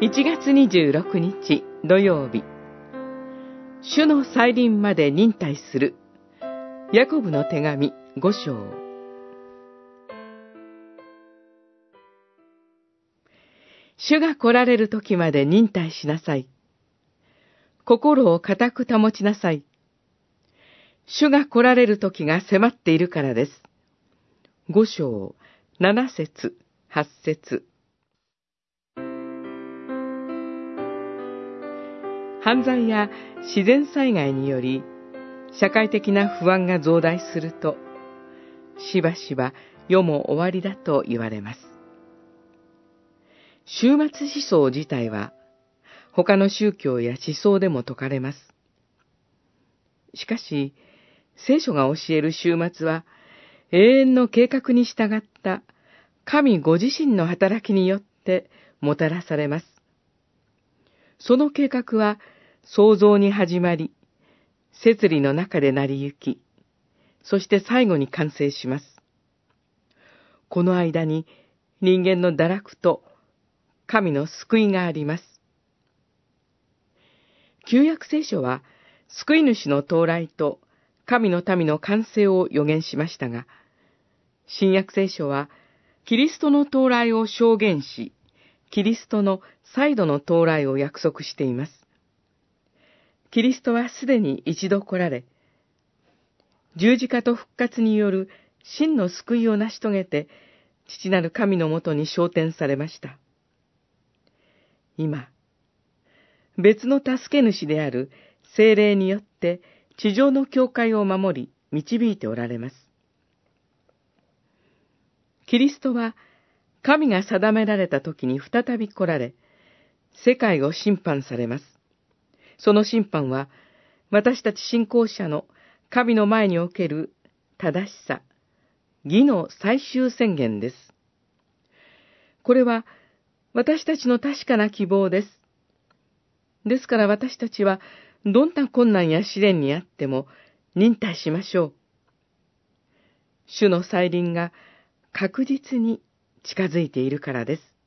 1月26日土曜日主の再臨まで忍耐するヤコブの手紙5章主が来られる時まで忍耐しなさい。心を固く保ちなさい。主が来られる時が迫っているからです。五章、七節、八節。犯罪や自然災害により、社会的な不安が増大すると、しばしば世も終わりだと言われます。終末思想自体は、他の宗教や思想でも説かれます。しかし、聖書が教える終末は、永遠の計画に従った神ご自身の働きによってもたらされます。その計画は創造に始まり、摂理の中で成り行き、そして最後に完成します。この間に人間の堕落と神の救いがあります。旧約聖書は、救い主の到来と神の民の完成を予言しましたが、新約聖書は、キリストの到来を証言し、キリストの再度の到来を約束しています。キリストはすでに一度来られ、十字架と復活による真の救いを成し遂げて、父なる神のもとに昇天されました。今、別の助け主である精霊によって地上の教会を守り、導いておられます。キリストは神が定められた時に再び来られ、世界を審判されます。その審判は、私たち信仰者の神の前における正しさ、義の最終宣言です。これは、私たちの確かな希望です。ですから私たちは、どんな困難や試練にあっても忍耐しましょう。主の再臨が確実に近づいているからです。